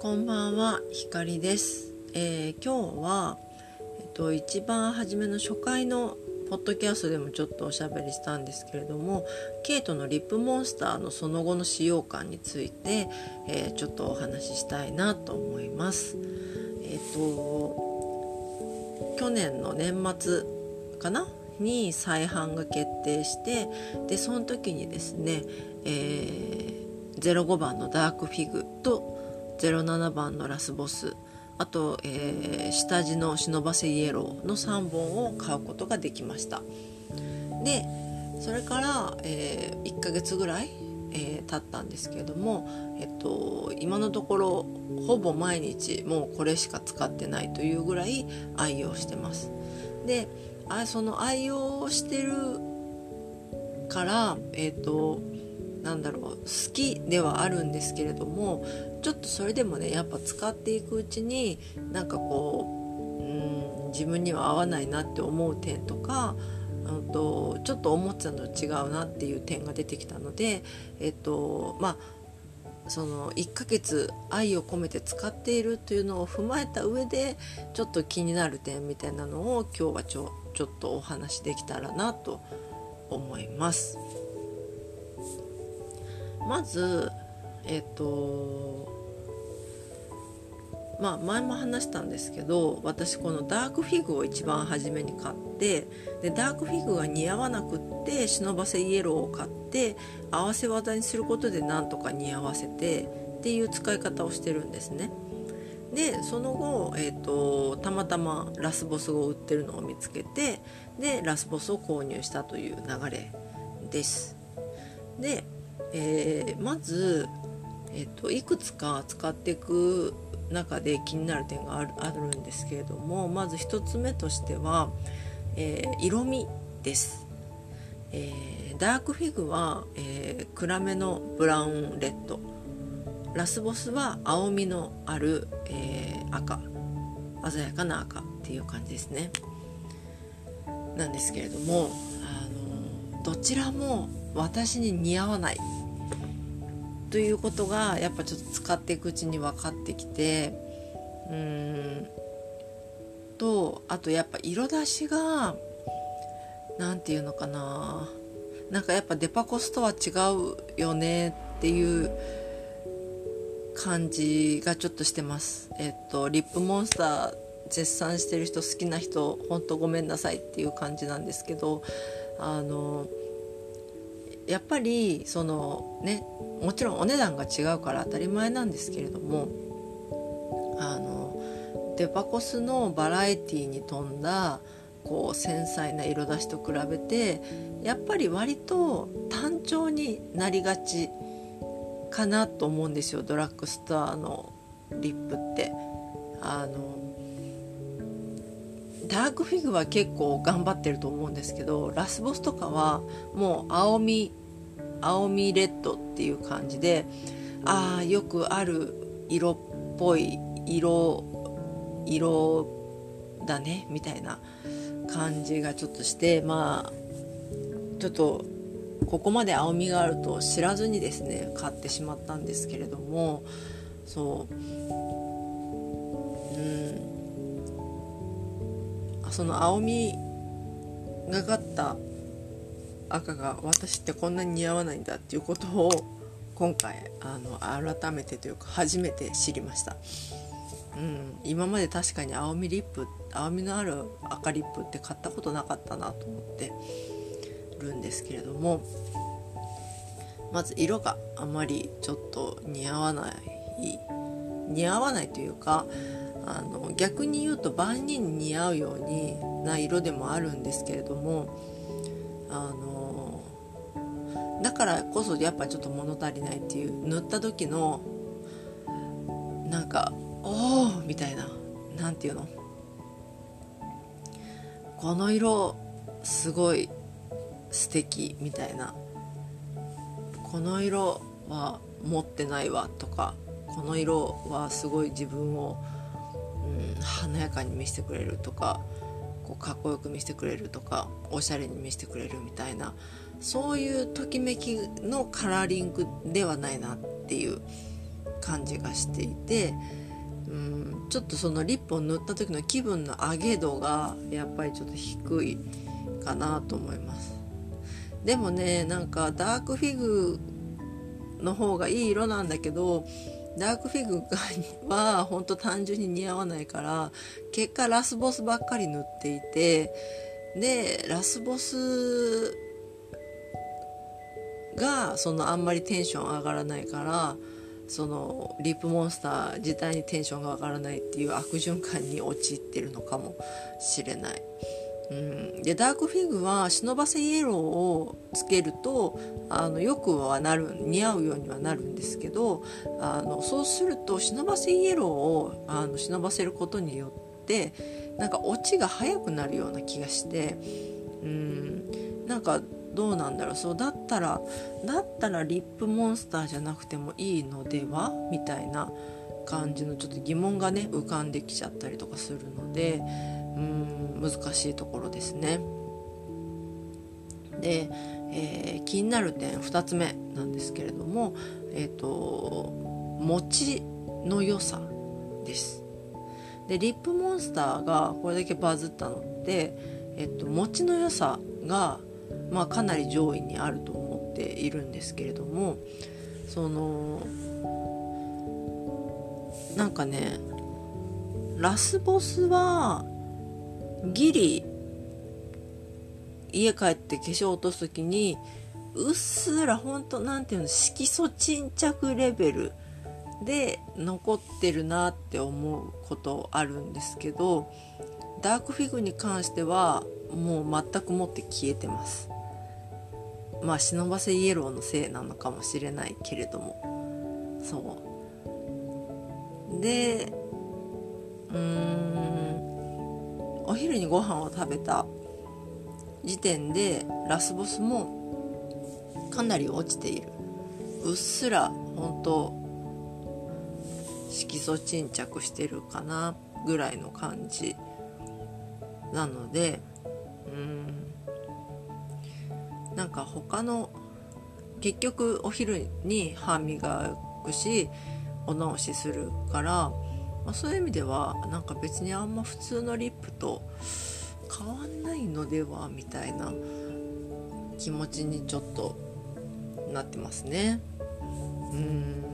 こんばんは、ひかりです。えー今日は、えっと、一番初めの初回のポッドキャストでもちょっとおしゃべりしたんですけれどもケイトのリップモンスターのその後の使用感について、えーちょっとお話ししたいなと思います。えっ、と去年の年末かな？に再販が決定してでその時にですね、えー05番のダークフィグと07番のラスボス。あと、えー下地の忍ばせイエローの3本を買うことができました。でそれから、えー1ヶ月ぐらい、えー経ったんですけれども、えっと、今のところほぼ毎日もうこれしか使ってないというぐらい愛用してます。であその愛用してるからえっ、となんだろう好きではあるんですけれどもちょっとそれでもねやっぱ使っていくうちになんかこううん自分には合わないなって思う点とかとちょっと思ってたのと違うなっていう点が出てきたのでえっとまあその1ヶ月愛を込めて使っているというのを踏まえた上でちょっと気になる点みたいなのを今日はちょちょっとお話できたらなと思います。まずえっ、とまあ前も話したんですけど私このダークフィグを一番初めに買ってでダークフィグが似合わなくって忍ばせイエローを買って合わせ技にすることでなんとか似合わせてっていう使い方をしてるんですね。でその後、えー、とたまたまラスボスを売ってるのを見つけてでラスボスを購入したという流れです。で、えーまず、えー、といくつか使っていく中で気になる点があるあるんですけれどもまず1つ目としては、えー色味です。えーダークフィグは、えー暗めのブラウンレッド。ラスボスは青みのある、え赤。鮮やかな赤っていう感じですね。なんですけれどもあのどちらも私に似合わない。ということがやっぱちょっと使っていくうちに分かってきてうーん。とあとやっぱ色出しが何て言うのかな。なんかやっぱデパコスとは違うよねっていう感じがちょっとしてます。えっとリップモンスター絶賛してる人好きな人本当ごめんなさいっていう感じなんですけどあのやっぱりそのねもちろんお値段が違うから当たり前なんですけれどもあのデパコスのバラエティに富んだこう繊細な色出しと比べてやっぱり割と単調になりがちかなと思うんですよドラッグストアのリップって。あのダークフィグは結構頑張ってると思うんですけどラスボスとかはもう青み青みレッドっていう感じでああよくある色っぽい色色だねみたいな感じがちょっとしてまあちょっとここまで青みがあると知らずにですね買ってしまったんですけれどもそう。うん。その青みがかった赤が私ってこんなに似合わないんだっていうことを今回あの改めてというか初めて知りました、うん、今まで確かに青みリップ青みのある赤リップって買ったことなかったなと思ってるんですけれどもまず色があまりちょっと似合わない似合わないというかあの逆に言うと万人に似合うようにな色でもあるんですけれどもあのだからこそやっぱちょっと物足りないっていう塗った時のなんか「おお!」みたいななんていうの？この色すごい素敵みたいなこの色は持ってないわとかこの色はすごい自分を、うん、華やかに見せてくれるとかこうかっこよく見せてくれるとかおしゃれに見せてくれるみたいなそういうときめきのカラーリングではないなっていう感じがしていてうんちょっとそのリップを塗った時の気分の上げ度がやっぱりちょっと低いかなと思います。でもねなんかダークフィグの方がいい色なんだけどダークフィグは本当単純に似合わないから結果ラスボスばっかり塗っていてでラスボスがそのあんまりテンション上がらないからそのリップモンスター自体にテンションが上がらないっていう悪循環に陥ってるのかもしれない。うん、でダークフィグは忍ばせイエローをつけるとあのよくはなる似合うようにはなるんですけどあのそうすると忍ばせイエローをあの忍ばせることによってなんかオチが早くなるような気がしてうん。なんかどうなんだろう。そうだったらだったらリップモンスターじゃなくてもいいのでは？みたいな感じのちょっと疑問がね浮かんできちゃったりとかするのでうん難しいところですね。で、えー、気になる点2つ目なんですけれども、えーと、餅の良さです。でリップモンスターがこれだけバズったのって、えっと、餅の良さが、まあ、かなり上位にあると思っているんですけれどもそのなんかねラスボスはギリ家帰って化粧落とす時にうっすらほんと何ていうの色素沈着レベルで残ってるなって思うことあるんですけどダークフィグに関してはもう全くもって消えてます。まあ忍ばせイエローのせいなのかもしれないけれども。そう。でうーん。お昼にご飯を食べた時点でラスボスもかなり落ちている。うっすら本当色素沈着してるかなぐらいの感じ。なのでうんなんか他の結局お昼に歯磨くしお直しするからまあ、そういう意味ではなんか別にあんま普通のリップと変わんないのではみたいな気持ちにちょっとなってますね。うん。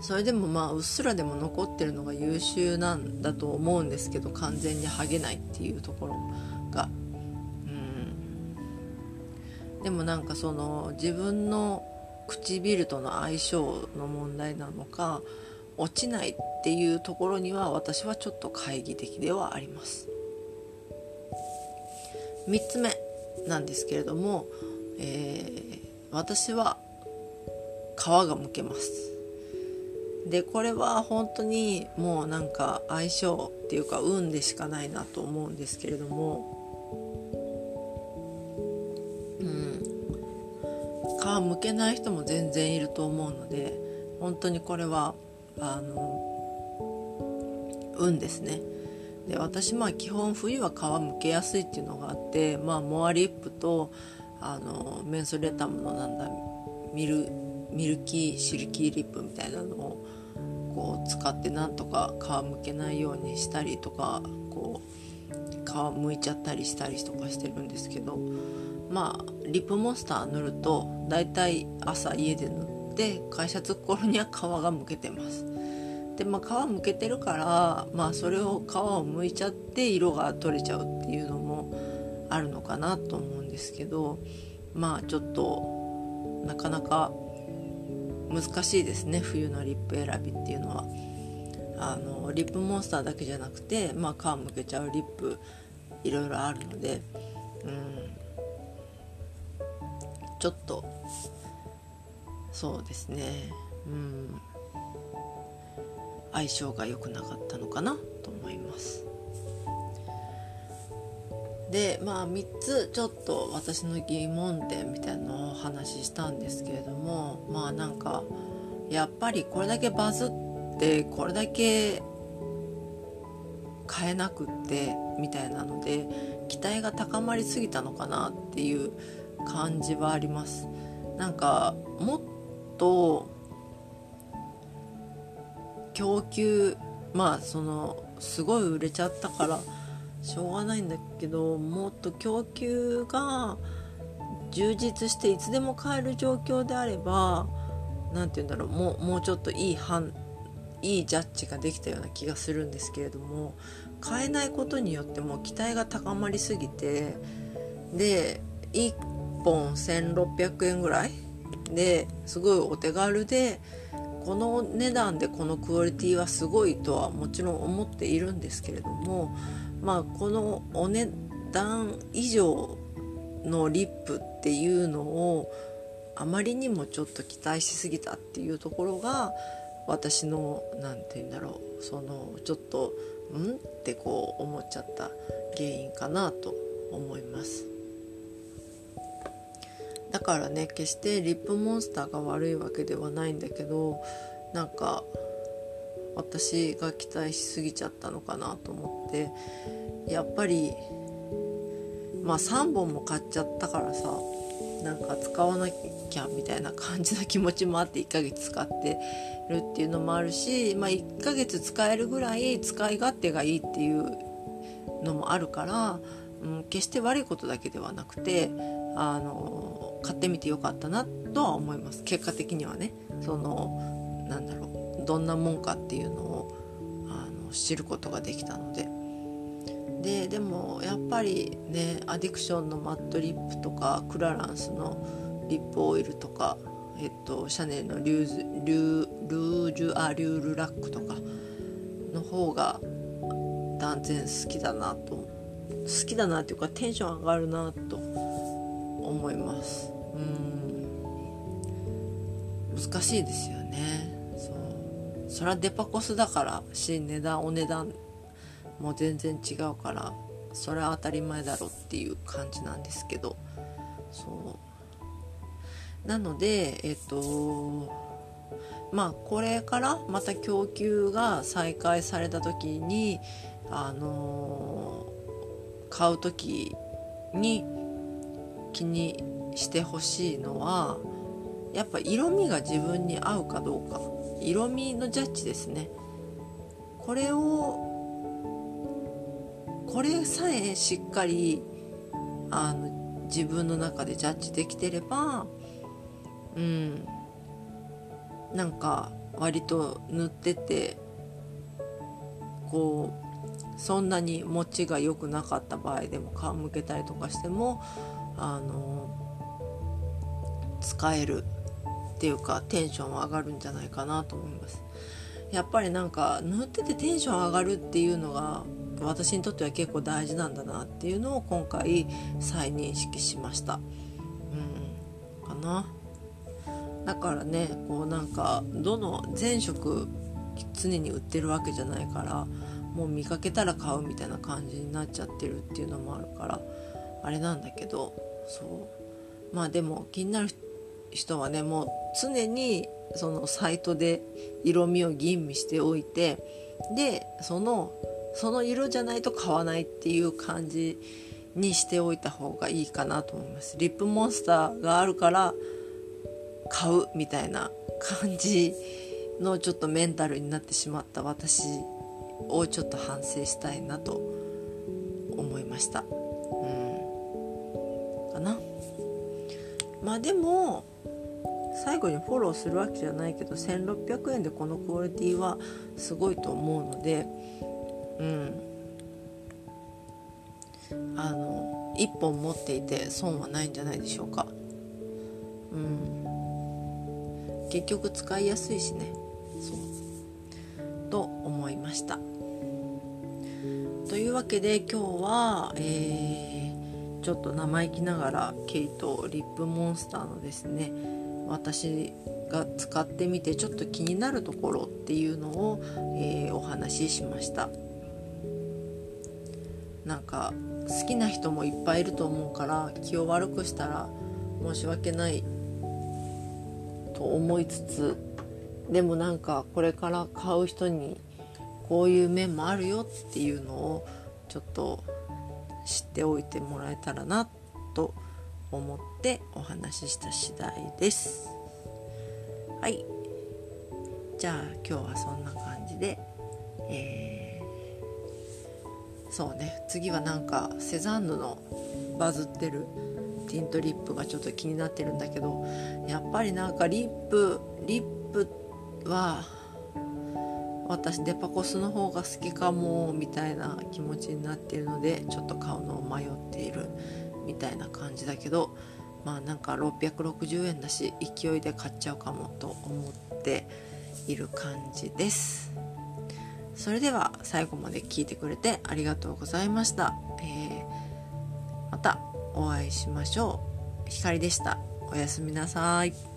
それでもまあうっすらでも残ってるのが優秀なんだと思うんですけど完全に剥げないっていうところが。うん。でもなんかその自分の唇との相性の問題なのか落ちないっていうところには私はちょっと懐疑的ではあります。3つ目なんですけれども、えー、私は皮がむけます。でこれは本当にもうなんか相性っていうか運でしかないなと思うんですけれどもうん。皮むけない人も全然いると思うので本当にこれはあの運ですね。で私まあ基本冬は皮むけやすいっていうのがあってまあモアリップとあのメンソレタムのなんだミルミルキーシルキーリップみたいなのをこう使ってなんとか皮むけないようにしたりとかこう皮むいちゃったりしたりとかしてるんですけどまあリップモンスター塗るとだいたい朝家で塗って会社着く頃には皮がむけてます。でまあ皮むけてるからまあそれを皮をむいちゃって色が取れちゃうっていうのもあるのかなと思うんですけどまあちょっとなかなか難しいですね。冬のリップ選びっていうのは。あのリップモンスターだけじゃなくて、まあ、皮むけちゃうリップいろいろあるので、うん、ちょっとそうですね。うん。相性が良くなかったのかな？と思います。でまあ3つちょっと私の疑問点みたいなのをお話ししたんですけれどもまあなんかやっぱりこれだけバズってこれだけ買えなくってみたいなので期待が高まりすぎたのかなっていう感じはあります。なんかもっと供給まあそのすごい売れちゃったからしょうがないんだけどもっと供給が充実していつでも買える状況であれば何て言うんだろうもうもうちょっといい判いいジャッジができたような気がするんですけれども買えないことによっても期待が高まりすぎてで1本1600円ぐらいですごいお手軽でこの値段でこのクオリティはすごいとはもちろん思っているんですけれどもまあこのお値段以上のリップっていうのをあまりにもちょっと期待しすぎたっていうところが私の何て言うんだろうそのちょっとん？ってこう思っちゃった原因かなと思います。だからね決してリップモンスターが悪いわけではないんだけどなんか私が期待しすぎちゃったのかなと思って。やっぱりまあ3本も買っちゃったからさなんか使わなきゃみたいな感じの気持ちもあって1ヶ月使ってるっていうのもあるし、まあ、1ヶ月使えるぐらい使い勝手がいいっていうのもあるから、うん、決して悪いことだけではなくてあの買ってみてよかったなとは思います。結果的にはね。そのなんだろう。どんなもんかっていうのをあの知ることができたので。ででもやっぱりねアディクションのマットリップとかクラランスのリップオイルとか、えっと、シャネルのリューズリュルージュアリュールラックとかの方が断然好きだなと。好きだなっていうかテンション上がるなと思います。うん。難しいですよね。そう。それはデパコスだからし値段お値段も全然違うからそれは当たり前だろっていう感じなんですけど。そう。なのでえっとまあこれからまた供給が再開された時にあの買う時に気にしてほしいのはやっぱ色味が自分に合うかどうか。色味のジャッジですね。これをこれさえしっかりあの自分の中でジャッジできてればうんなんか割と塗っててこうそんなに持ちが良くなかった場合でも皮むけたりとかしてもあの使えるっていうかテンション上がるんじゃないかなと思います。やっぱりなんか塗っててテンション上がるっていうのが私にとっては結構大事なんだなっていうのを今回再認識しました。うん。かな。だからねこうなんかどの全色常に売ってるわけじゃないからもう見かけたら買うみたいな感じになっちゃってるっていうのもあるからあれなんだけどそう。まあでも気になる人はねもう常にそのサイトで色味を吟味しておいてでそのその色じゃないと買わないっていう感じにしておいた方がいいかなと思います。リップモンスターがあるから買うみたいな感じのちょっとメンタルになってしまった私をちょっと反省したいなと思いました。うん。かな。まあでも最後にフォローするわけじゃないけど1600円でこのクオリティはすごいと思うのでうん。あの1本持っていて損はないんじゃないでしょうか。うん。結局使いやすいしね。そう。と思いました。というわけで今日は、えー、ちょっと生意気ながらケイトリップモンスターのですね私が使ってみてちょっと気になるところっていうのを、えー、お話ししました。なんか好きな人もいっぱいいると思うから気を悪くしたら申し訳ないと思いつつでもなんかこれから買う人にこういう面もあるよっていうのをちょっと知っておいてもらえたらなと思ってお話しした次第です。はいじゃあ今日はそんな感じでえー、そうね次はなんかセザンヌのバズってるティントリップがちょっと気になってるんだけどやっぱりなんかリップリップは私デパコスの方が好きかもみたいな気持ちになっているのでちょっと買うのを迷っているみたいな感じだけどまあなんか660円だし勢いで買っちゃうかもと思っている感じです。それでは最後まで聞いてくれてありがとうございました、えー、またお会いしましょう。ひかりでした。おやすみなさい。